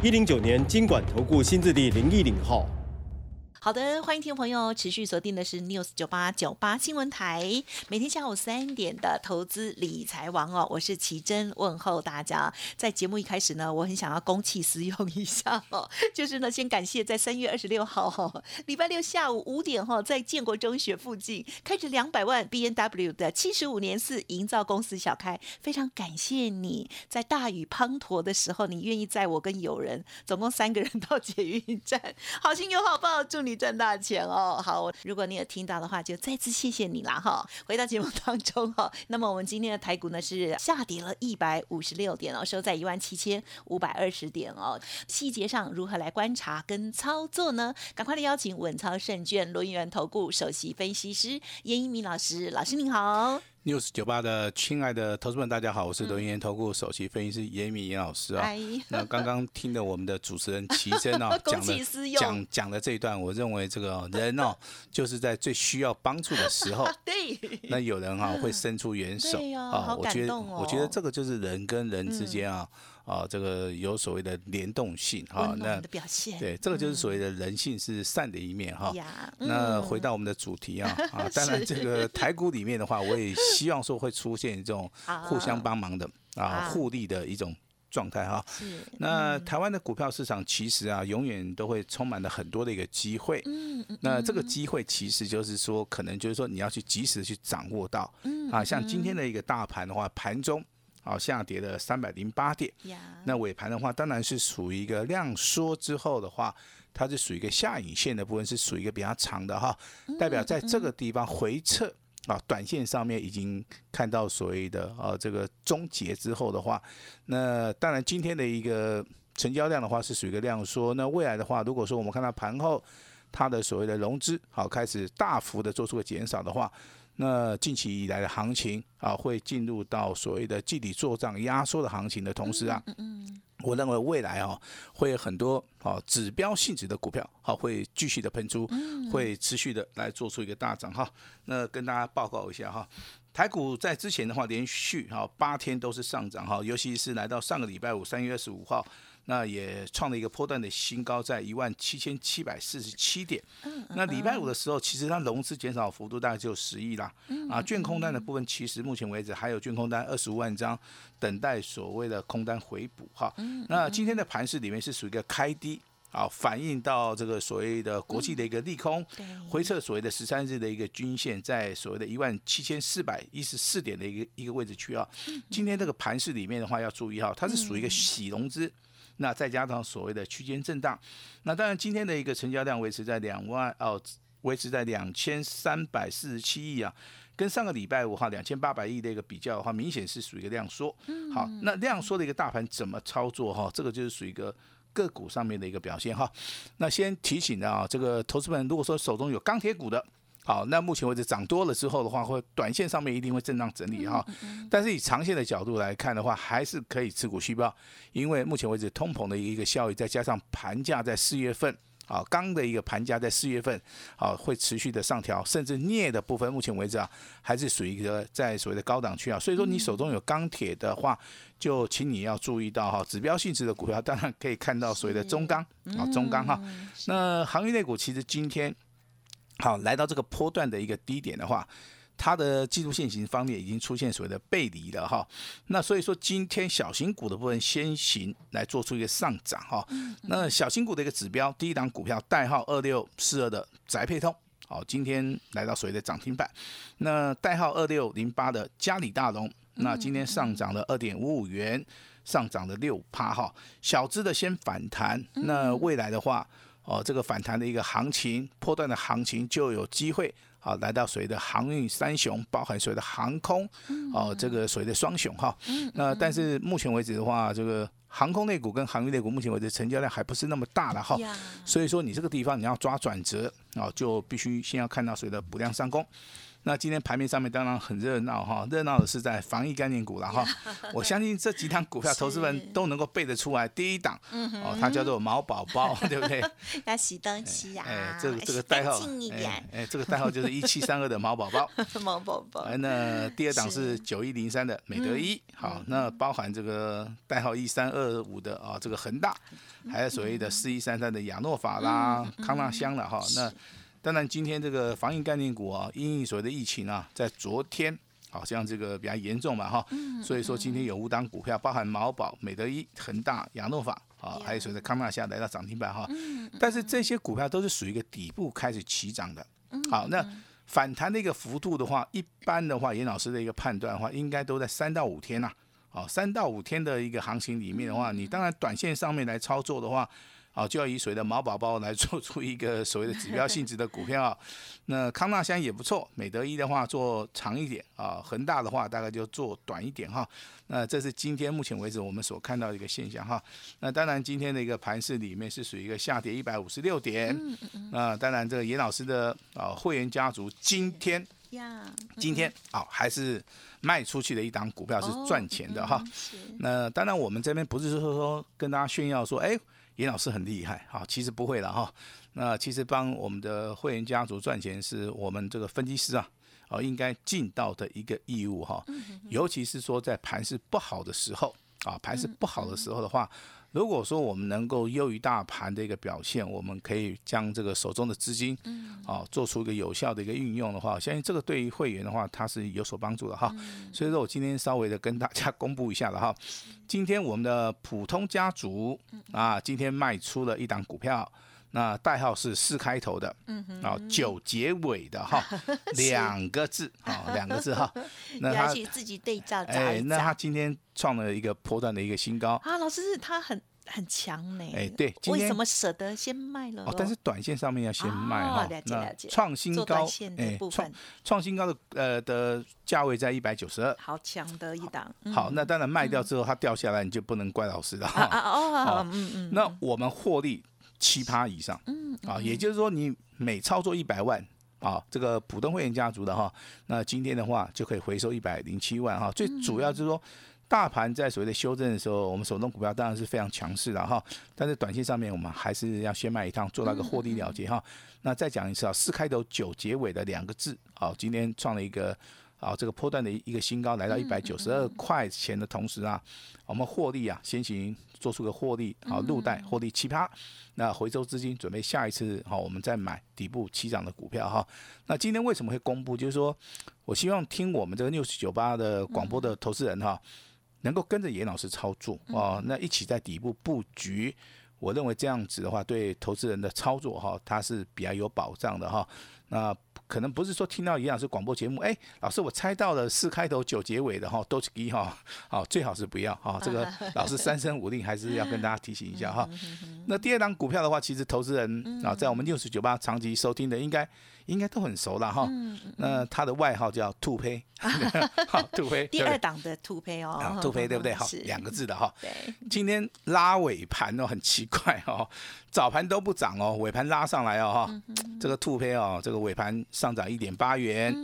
一零九年金管投顾新字第零一零号。好的，欢迎听众朋友持续锁定的是 News 九八九八新闻台，每天下午三点的投资理财王哦，我是奇珍，问候大家。在节目一开始呢，我很想要公器私用一下哦，就是呢，先感谢在三月二十六号哈，礼拜六下午五点哈，在建国中学附近开着两百万 B N W 的七十五年四营造公司小开，非常感谢你在大雨滂沱的时候，你愿意载我跟友人，总共三个人到捷运站，好心有好报，祝你。赚大钱哦！好，如果你有听到的话，就再次谢谢你啦哈！回到节目当中哈，那么我们今天的台股呢是下跌了一百五十六点哦，收在一万七千五百二十点哦。细节上如何来观察跟操作呢？赶快的邀请稳操胜券轮源投顾首席分析师严一鸣老师，老师您好。News 九八的亲爱的投资们，大家好，我是轮研投顾首席分析师严敏严老师啊。那刚刚听的我们的主持人齐真啊 讲的讲讲的这一段，我认为这个人哦，就是在最需要帮助的时候，对，那有人哈会伸出援手啊。我觉得我觉得这个就是人跟人之间啊。啊，这个有所谓的联动性哈，那表现对，这个就是所谓的人性是善的一面哈。那回到我们的主题啊，啊，当然这个台股里面的话，我也希望说会出现这种 互相帮忙的啊，互利的一种状态哈。那台湾的股票市场其实啊，永远都会充满了很多的一个机会。嗯嗯。那这个机会其实就是说，可能就是说你要去及时的去掌握到。嗯。啊，像今天的一个大盘的话，盘中。好，下跌了三百零八点。那尾盘的话，当然是属于一个量缩之后的话，它是属于一个下影线的部分，是属于一个比较长的哈，代表在这个地方回撤啊，短线上面已经看到所谓的啊这个终结之后的话，那当然今天的一个成交量的话是属于一个量缩。那未来的话，如果说我们看到盘后它的所谓的融资好开始大幅的做出个减少的话。那近期以来的行情啊，会进入到所谓的集体做账压缩的行情的同时啊，我认为未来啊，会有很多啊指标性质的股票好会继续的喷出，会持续的来做出一个大涨哈。那跟大家报告一下哈，台股在之前的话连续哈八天都是上涨哈，尤其是来到上个礼拜五三月二十五号。那也创了一个波段的新高，在一万七千七百四十七点。那礼拜五的时候，其实它融资减少幅度大概只有十亿啦。啊，券空单的部分，其实目前为止还有券空单二十五万张，等待所谓的空单回补哈。那今天的盘市里面是属于一个开低，啊，反映到这个所谓的国际的一个利空，回撤所谓的十三日的一个均线，在所谓的一万七千四百一十四点的一个一个位置区啊。今天这个盘市里面的话要注意哈，它是属于一个洗融资。那再加上所谓的区间震荡，那当然今天的一个成交量维持在两万哦，维持在两千三百四十七亿啊，跟上个礼拜五哈两千八百亿的一个比较的话，明显是属于一个量缩。好，那量缩的一个大盘怎么操作哈？这个就是属于一个个股上面的一个表现哈。那先提醒的啊，这个投资们如果说手中有钢铁股的。好，那目前为止涨多了之后的话，会短线上面一定会震荡整理哈，但是以长线的角度来看的话，还是可以持股续报，因为目前为止通膨的一个效益，再加上盘价在四月份，啊，钢的一个盘价在四月份，啊，会持续的上调，甚至镍的部分，目前为止啊，还是属于一个在所谓的高档区啊，所以说你手中有钢铁的话，就请你要注意到哈，指标性质的股票，当然可以看到所谓的中钢啊，中钢哈，那行业类股其实今天。好，来到这个波段的一个低点的话，它的技术线型方面已经出现所谓的背离了哈。那所以说，今天小型股的部分先行来做出一个上涨哈。那小型股的一个指标，第一档股票代号二六四二的宅配通，好，今天来到所谓的涨停板。那代号二六零八的嘉里大龙，那今天上涨了二点五五元，上涨了六趴哈。小资的先反弹，那未来的话。哦，这个反弹的一个行情，破断的行情就有机会啊，来到所谓的航运三雄，包含所谓的航空，哦，这个所谓的双雄哈。那但是目前为止的话，这个航空类股跟航运类股目前为止成交量还不是那么大了哈，所以说你这个地方你要抓转折啊，就必须先要看到谁的补量上攻。那今天盘面上面当然很热闹哈，热闹的是在防疫概念股了哈。我相信这几档股票，投资人都能够背得出来。第一档哦，它叫做毛宝宝，对不对？要洗东西呀。哎，这个这个代号，哎，这个代号就是 一七三二的毛宝宝。毛宝宝。哎，那第二档是九一零三的美德一，好，那包含这个代号一三二五的啊，这个恒大，还有所谓的四一三三的亚诺法啦、康纳香了哈，那。当然，今天这个防疫概念股啊，因所谓的疫情啊，在昨天好像这个比较严重嘛哈，所以说今天有五档股票，包含毛宝、美德一、恒大、亚诺法啊，还有所谓的康纳下来到涨停板哈。但是这些股票都是属于一个底部开始起涨的。好，那反弹的一个幅度的话，一般的话，严老师的一个判断的话，应该都在三到五天呐。好，三到五天的一个行情里面的话，你当然短线上面来操作的话。好，就要以所谓的毛宝宝来 做出一个所谓的指标性质的股票。那康纳香也不错，美德一的话做长一点啊，恒大的话大概就做短一点哈。那这是今天目前为止我们所看到的一个现象哈。那当然今天的一个盘市里面是属于一个下跌一百五十六点。嗯嗯那当然这个严老师的啊会员家族今天呀，今天啊还是卖出去的一档股票是赚钱的哈。那当然我们这边不是说说跟大家炫耀说哎。严老师很厉害，好，其实不会了哈。那其实帮我们的会员家族赚钱，是我们这个分析师啊，哦，应该尽到的一个义务哈。尤其是说在盘势不好的时候啊，盘势不好的时候的话。如果说我们能够优于大盘的一个表现，我们可以将这个手中的资金，啊，做出一个有效的一个运用的话，相信这个对于会员的话，它是有所帮助的哈。所以说我今天稍微的跟大家公布一下了哈。今天我们的普通家族啊，今天卖出了一档股票，那代号是四开头的，嗯哼啊，九结尾的哈，两个字啊，两个字哈。那他自己对照哎，那他今天。创了一个破段的一个新高啊！老师是，他很很强呢。哎，对，为什么舍得先卖了？哦，但是短线上面要先卖哈。了解了解。创新高，哎，创创新高的呃的价位在一百九十二，好强的一档。好，那当然卖掉之后它掉下来，你就不能怪老师了哈。啊哦，嗯嗯。那我们获利七趴以上，嗯啊，也就是说你每操作一百万啊，这个普通会员家族的哈，那今天的话就可以回收一百零七万哈。最主要就是说。大盘在所谓的修正的时候，我们手动股票当然是非常强势的哈，但是短线上面我们还是要先卖一趟，做到个获利了结哈。那再讲一次啊，四开头九结尾的两个字，好，今天创了一个啊这个波段的一个新高，来到一百九十二块钱的同时啊，我们获利啊先行做出个获利，好入袋获利七趴，那回收资金准备下一次好，我们再买底部起涨的股票哈。那今天为什么会公布？就是说我希望听我们这个六十九八的广播的投资人哈。能够跟着严老师操作哦，那一起在底部布局，我认为这样子的话，对投资人的操作哈，它是比较有保障的哈。那可能不是说听到一样是广播节目，哎，老师我猜到了四开头九结尾的哈，都是一哈，好，最好是不要哈。这个 老师三声五令还是要跟大家提醒一下哈。那第二档股票的话，其实投资人啊，在我们六十九八长期收听的应该。应该都很熟了哈，那他的外号叫兔胚，好兔胚。第二档的兔胚哦，兔胚对不对？好，两个字的哈。对。今天拉尾盘哦，很奇怪哦，早盘都不涨哦，尾盘拉上来哦哈。这个兔胚哦，这个尾盘上涨一点八元，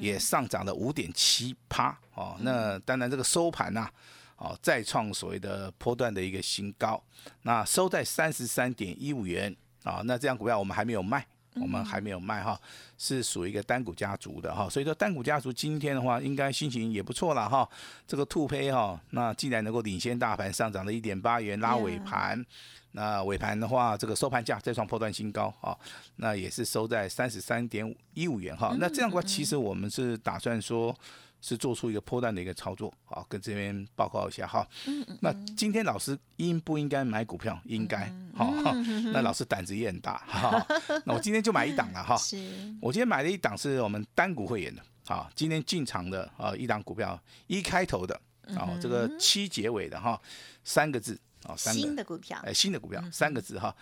也上涨了五点七趴哦。那当然这个收盘呐，哦再创所谓的波段的一个新高，那收在三十三点一五元啊。那这样股票我们还没有卖。我们还没有卖哈，是属于一个单股家族的哈，所以说单股家族今天的话，应该心情也不错了哈。这个兔胚哈，那既然能够领先大盘上涨了一点八元，拉尾盘，那尾盘的话，这个收盘价再创破断新高啊，那也是收在三十三点一五元哈。那这样的话，其实我们是打算说。是做出一个破蛋的一个操作，好，跟这边报告一下哈。那今天老师应不应该买股票？应该，好，那老师胆子也很大，哈。那我今天就买一档了哈。是。我今天买了一档是我们单股会员的，好，今天进场的啊一档股票，一开头的，哦，这个七结尾的哈，三个字，哦，新的股票，哎，新的股票，三个字哈。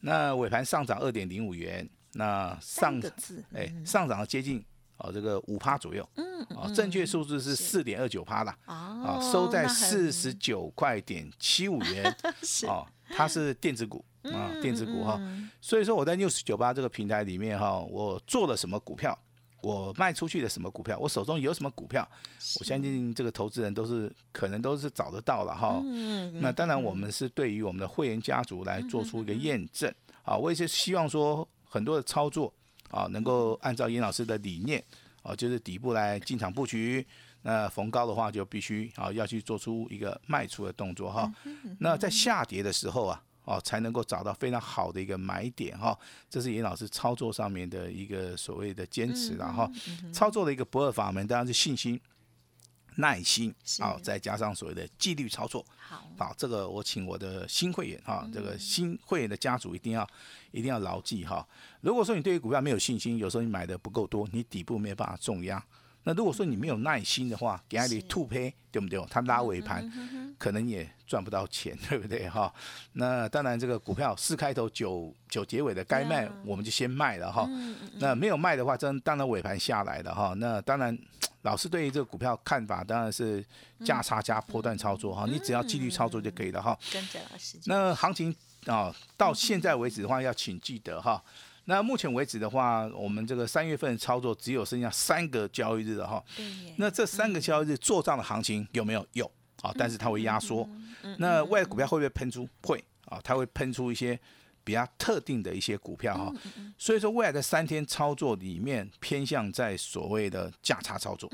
那尾盘上涨二点零五元，那上，字，哎，上涨了接近。哦，这个五趴左右，嗯，哦，正确数字是四点二九趴啦，啊，收在四十九块点七五元，哦，它是电子股啊，电子股哈，所以说我在六十九八这个平台里面哈，我做了什么股票，我卖出去的什么股票，我手中有什么股票，我相信这个投资人都是可能都是找得到了哈，那当然我们是对于我们的会员家族来做出一个验证，啊，我也是希望说很多的操作。啊，能够按照严老师的理念，啊，就是底部来进场布局，那逢高的话就必须啊要去做出一个卖出的动作哈。那在下跌的时候啊，哦才能够找到非常好的一个买点哈。这是严老师操作上面的一个所谓的坚持然后操作的一个不二法门当然是信心。耐心好，再加上所谓的纪律操作，好，好，这个我请我的新会员哈，这个新会员的家族一定要一定要牢记哈。如果说你对于股票没有信心，有时候你买的不够多，你底部没有办法重压。那如果说你没有耐心的话，给阿里吐胚，对不对？他拉尾盘，可能也赚不到钱，对不对哈？那当然，这个股票四开头九九结尾的该卖，我们就先卖了哈。那没有卖的话，真当然尾盘下来了哈。那当然。老师对于这个股票看法当然是价差加波段操作哈，你只要纪律操作就可以了哈。跟着老师。那行情啊，到现在为止的话，要请记得哈。那目前为止的话，我们这个三月份操作只有剩下三个交易日了哈。那这三个交易日做账的行情有没有？有啊，但是它会压缩。那外股票会不会喷出？会啊，它会喷出一些。比较特定的一些股票哈，所以说未来的三天操作里面偏向在所谓的价差操作，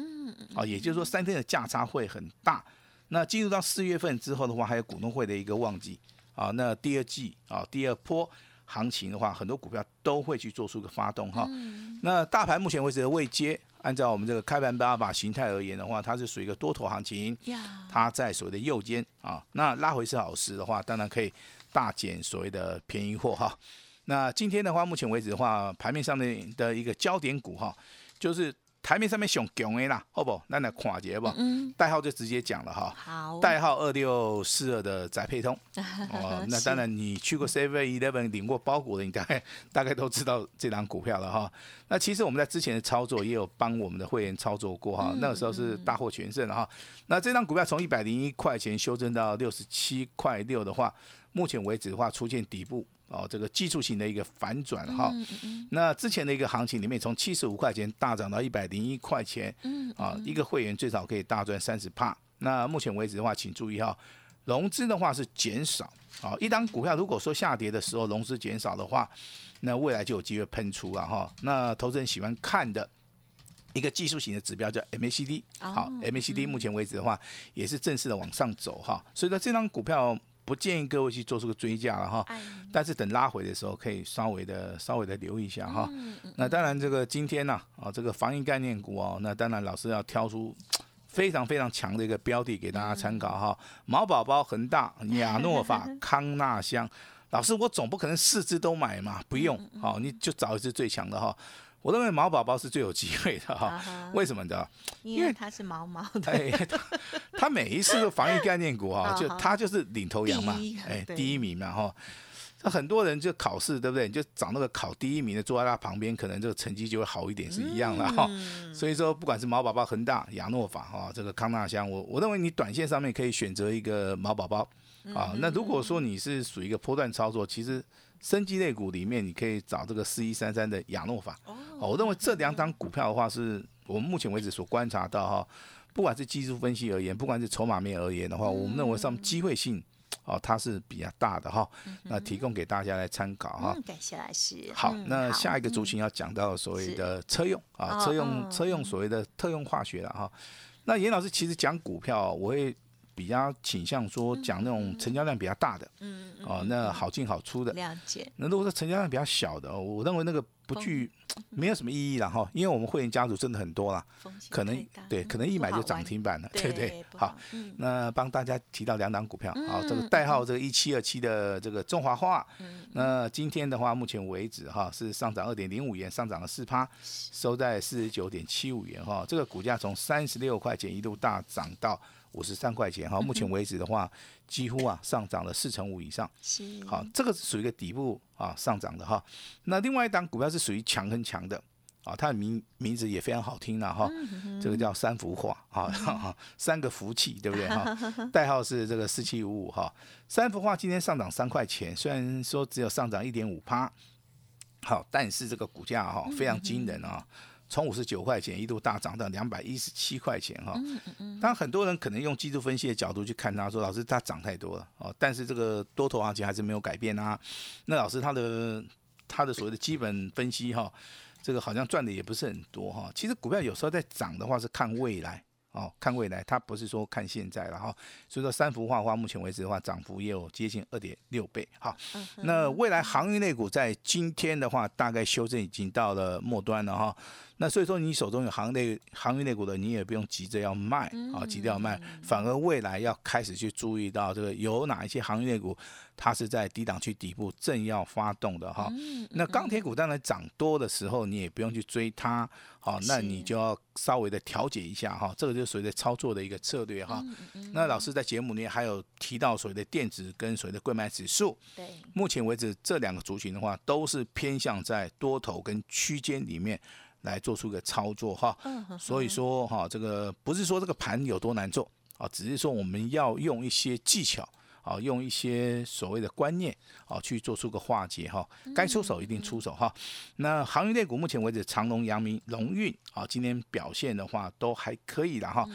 啊，也就是说三天的价差会很大。那进入到四月份之后的话，还有股东会的一个旺季啊，那第二季啊，第二波行情的话，很多股票都会去做出个发动哈。那大盘目前为止的未接，按照我们这个开盘八把形态而言的话，它是属于一个多头行情，它在所谓的右肩啊，那拉回是好事的话，当然可以。大减所谓的便宜货哈，那今天的话，目前为止的话，盘面上面的一个焦点股哈，就是台面上面熊熊的啦，好不？那来看一下不？代号就直接讲了哈。好。代号二六四二的宅配通。哦，那当然你去过 Seven Eleven 领过包裹的，你大概大概都知道这张股票了哈。那其实我们在之前的操作也有帮我们的会员操作过哈，那个时候是大获全胜哈。那这张股票从一百零一块钱修正到六十七块六的话。目前为止的话，出现底部哦，这个技术型的一个反转哈。那之前的一个行情里面，从七十五块钱大涨到一百零一块钱，嗯啊，一个会员最少可以大赚三十帕。那目前为止的话，请注意哈，融资的话是减少啊。一张股票如果说下跌的时候融资减少的话，那未来就有机会喷出了哈。那投资人喜欢看的一个技术型的指标叫 MACD，好，MACD 目前为止的话也是正式的往上走哈。所以说这张股票。不建议各位去做出个追加了哈，但是等拉回的时候可以稍微的稍微的留意一下哈。那当然这个今天呢啊这个防疫概念股哦，那当然老师要挑出非常非常强的一个标的给大家参考哈。毛宝宝、恒大、亚诺法、康纳香，老师我总不可能四只都买嘛，不用好你就找一只最强的哈。我认为毛宝宝是最有机会的哈，为什么的？因为它是毛毛的。哎，它它每一次的防御概念股 啊，就它就是领头羊嘛，哎，第一名嘛哈。那很多人就考试对不对？你就找那个考第一名的坐在他旁边，可能这个成绩就会好一点，是一样的哈。所以说，不管是毛宝宝、恒大、亚诺法哈，这个康纳香，我我认为你短线上面可以选择一个毛宝宝啊。那如果说你是属于一个波段操作，其实。生机类股里面，你可以找这个四一三三的亚诺法。哦，我认为这两张股票的话，是我们目前为止所观察到哈，不管是技术分析而言，不管是筹码面而言的话，我们认为上机会性哦，它是比较大的哈。那提供给大家来参考哈。感谢老师。好，那下一个族群要讲到所谓的车用啊，车用车用所谓的特用化学了哈。那严老师其实讲股票，我会。比较倾向说讲那种成交量比较大的，嗯哦，那好进好出的。了解。那如果说成交量比较小的，我认为那个不具没有什么意义了哈，因为我们会员家族真的很多啦，可能对，可能一买就涨停板了，对不对？好，那帮大家提到两档股票，好，这个代号这个一七二七的这个中华化，那今天的话，目前为止哈是上涨二点零五元，上涨了四趴，收在四十九点七五元哈，这个股价从三十六块钱一度大涨到。五十三块钱哈，目前为止的话，几乎啊上涨了四成五以上。是，好，这个是属于一个底部啊上涨的哈。那另外一档股票是属于强很强的啊，它的名名字也非常好听了哈，这个叫三幅画啊，三个福气对不对哈？代号是这个四七五五哈，三幅画今天上涨三块钱，虽然说只有上涨一点五趴，好，但是这个股价哈非常惊人啊，从五十九块钱一度大涨到两百一十七块钱哈。当然很多人可能用技术分析的角度去看它，说老师它涨太多了哦，但是这个多头行情还是没有改变啊。那老师他的他的所谓的基本分析哈。这个好像赚的也不是很多哈，其实股票有时候在涨的话是看未来哦，看未来，它不是说看现在了哈。所以说三幅画的话，目前为止的话，涨幅也有接近二点六倍哈。那未来航运类股在今天的话，大概修正已经到了末端了哈。那所以说，你手中有行类航运类股的，你也不用急着要卖啊，急着要卖，反而未来要开始去注意到这个有哪一些航运类股，它是在低档区底部正要发动的哈。那钢铁股当然涨多的时候，你也不用去追它，好，那你就要稍微的调节一下哈，这个就是所谓的操作的一个策略哈。那老师在节目里面还有提到所谓的电子跟所谓的贵买指数，对，目前为止这两个族群的话，都是偏向在多头跟区间里面。来做出个操作哈，所以说哈，这个不是说这个盘有多难做啊，只是说我们要用一些技巧啊，用一些所谓的观念啊，去做出个化解哈，该出手一定出手哈。那航运类股目前为止，长隆、阳明、龙运啊，今天表现的话都还可以的哈。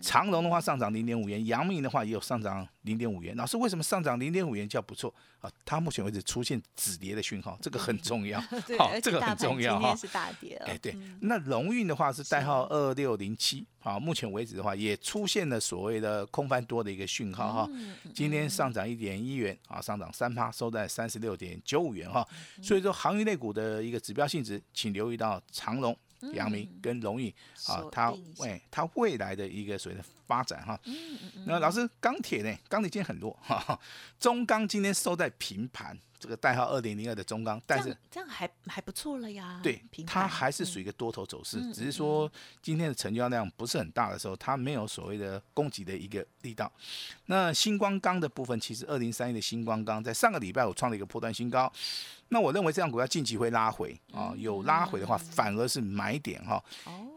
长隆的话上涨零点五元，阳明的话也有上涨。零点五元，老师为什么上涨零点五元叫不错啊？它目前为止出现止跌的讯号，这个很重要。好，这个很重要哈。是大跌哎，对。那荣运的话是代号二六零七，好，目前为止的话也出现了所谓的空翻多的一个讯号哈。今天上涨一点一元啊，上涨三趴，收在三十六点九五元哈。所以说，航运类股的一个指标性质，请留意到长隆。阳明跟荣运啊，它未它未来的一个所谓的发展哈。那老师钢铁呢？钢铁今天很弱哈。中钢今天收在平盘。这个代号二零零二的中钢，但是这样还还不错了呀。对，它还是属于一个多头走势，只是说今天的成交量不是很大的时候，它没有所谓的供给的一个力道。那星光钢的部分，其实二零三一的星光钢在上个礼拜我创了一个破断新高，那我认为这样股票近期会拉回啊，有拉回的话反而是买点哈。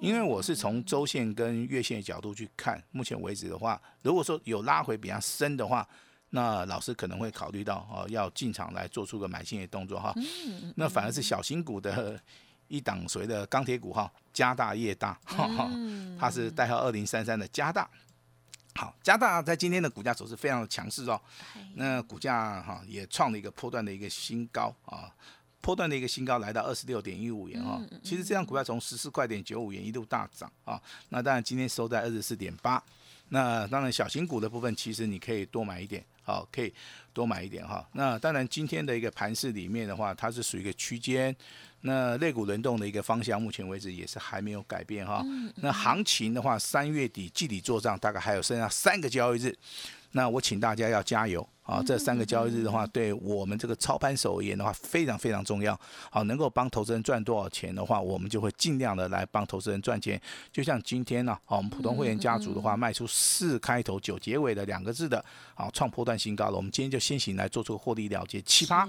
因为我是从周线跟月线的角度去看，目前为止的话，如果说有拉回比较深的话。那老师可能会考虑到哦，要进场来做出个买进的动作哈。那反而是小型股的一档所谓的钢铁股哈，加大业大，它是代号二零三三的加大。好，加大在今天的股价走势非常的强势哦。那股价哈也创了一个波段的一个新高啊，波段的一个新高来到二十六点一五元哦。其实这样股票从十四块点九五元一度大涨啊，那当然今天收在二十四点八。那当然小型股的部分，其实你可以多买一点。好，可以多买一点哈。那当然，今天的一个盘市里面的话，它是属于一个区间。那类股轮动的一个方向，目前为止也是还没有改变哈。那行情的话，三月底季底做账，大概还有剩下三个交易日。那我请大家要加油。啊，这三个交易日的话，对我们这个操盘手而言的话，非常非常重要。好，能够帮投资人赚多少钱的话，我们就会尽量的来帮投资人赚钱。就像今天呢，好，我们普通会员家族的话，卖出四开头九结尾的两个字的，好，创破断新高了。我们今天就先行来做出个获利了结，七八，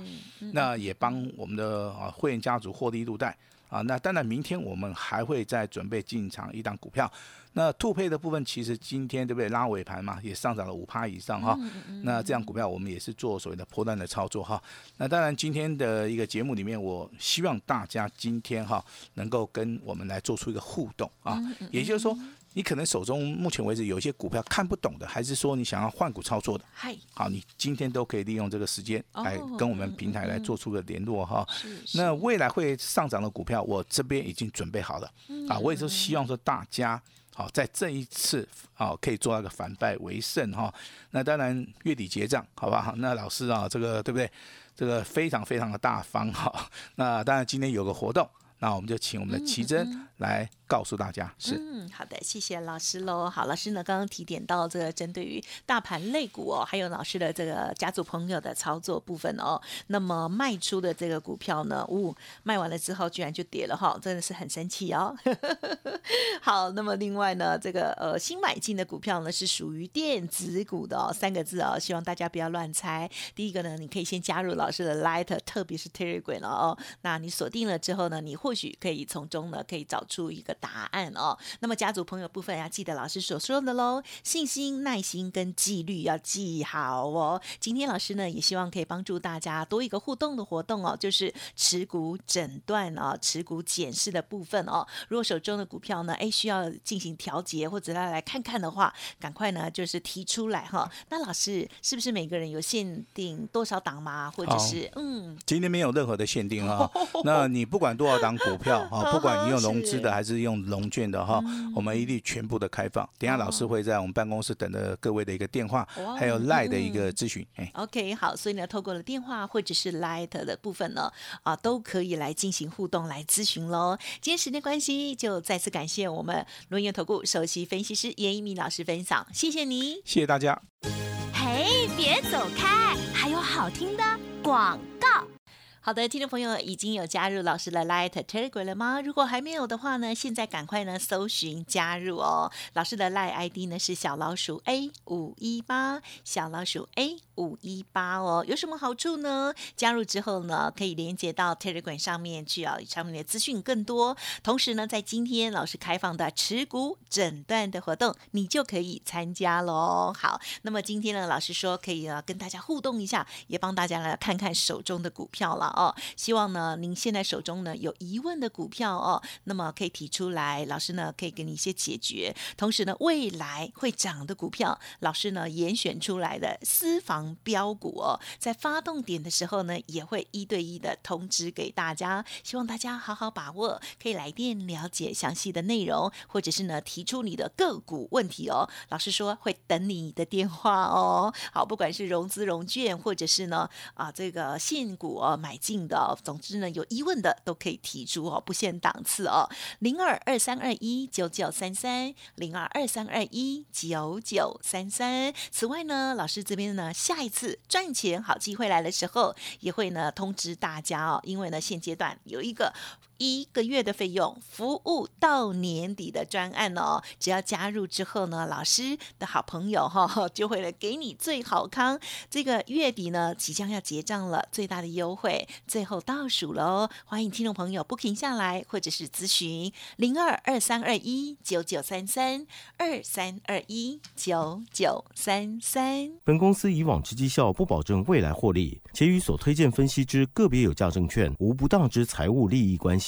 那也帮我们的啊会员家族获利入袋。啊，那当然，明天我们还会再准备进场一档股票。那兔配的部分，其实今天对不对？拉尾盘嘛，也上涨了五趴以上哈。那这样股票我们也是做所谓的波段的操作哈。那当然，今天的一个节目里面，我希望大家今天哈能够跟我们来做出一个互动啊，也就是说。你可能手中目前为止有一些股票看不懂的，还是说你想要换股操作的？嗨，好，你今天都可以利用这个时间来跟我们平台来做出个联络哈。那未来会上涨的股票，我这边已经准备好了。啊，我也是希望说大家好在这一次啊可以做到个反败为胜哈。那当然月底结账，好不好？那老师啊，这个对不对？这个非常非常的大方哈。那当然今天有个活动，那我们就请我们的奇珍来。告诉大家。是，嗯，好的，谢谢老师喽。好，老师呢刚刚提点到这个针对于大盘类股哦，还有老师的这个家族朋友的操作部分哦，那么卖出的这个股票呢，呜，卖完了之后居然就跌了哈，真的是很生气哦。好，那么另外呢，这个呃新买进的股票呢是属于电子股的哦，三个字哦，希望大家不要乱猜。第一个呢，你可以先加入老师的 Light，特别是 Telegram 了哦。那你锁定了之后呢，你或许可以从中呢可以找出一个答案哦。那么家族朋友部分要记得老师所说的喽，信心、耐心跟纪律要记好哦。今天老师呢也希望可以帮助大家多一个互动的活动哦，就是持股诊断哦，持股检视的部分哦。如果手中的股票呢，哎需要进行调节或者来来看看的话，赶快呢就是提出来哈。那老师是不是每个人有限定多少档吗？或者是嗯，今天没有任何的限定啊。那你不管多少档股票啊，不管你用融资的还是用融券的哈，我们一律全部的开放。等下老师会在我们办公室等着各位的一个电话，还有赖的一个咨询。哎，OK，好，所以呢，透过了电话或者是 Light 的部分呢，啊，都可以来进行互动来咨询喽。今天时间关系，就再次感谢我们轮研投顾首席分析师严一鸣老师分享，谢谢你，谢谢大家。嘿，别走开，还有好听的广告。好的，听众朋友已经有加入老师的 Light Telegram 了吗？如果还没有的话呢，现在赶快呢搜寻加入哦。老师的 Light ID 呢是小老鼠 A 五一八，小老鼠 A 五一八哦。有什么好处呢？加入之后呢，可以连接到 Telegram 上面去啊，上面的资讯更多。同时呢，在今天老师开放的持股诊断的活动，你就可以参加喽。好，那么今天呢，老师说可以啊跟大家互动一下，也帮大家来看看手中的股票了。哦，希望呢，您现在手中呢有疑问的股票哦，那么可以提出来，老师呢可以给你一些解决。同时呢，未来会涨的股票，老师呢严选出来的私房标股哦，在发动点的时候呢，也会一对一的通知给大家，希望大家好好把握，可以来电了解详细的内容，或者是呢提出你的个股问题哦，老师说会等你的电话哦。好，不管是融资融券，或者是呢啊这个现股哦买。进的，总之呢，有疑问的都可以提出哦，不限档次哦，零二二三二一九九三三，零二二三二一九九三三。此外呢，老师这边呢，下一次赚钱好机会来的时候，也会呢通知大家哦，因为呢现阶段有一个。一个月的费用，服务到年底的专案哦，只要加入之后呢，老师的好朋友哈 就会来给你最好康。这个月底呢，即将要结账了，最大的优惠最后倒数喽，欢迎听众朋友不停下来或者是咨询零二二三二一九九三三二三二一九九三三。本公司以往之绩效不保证未来获利，且与所推荐分析之个别有价证券无不当之财务利益关系。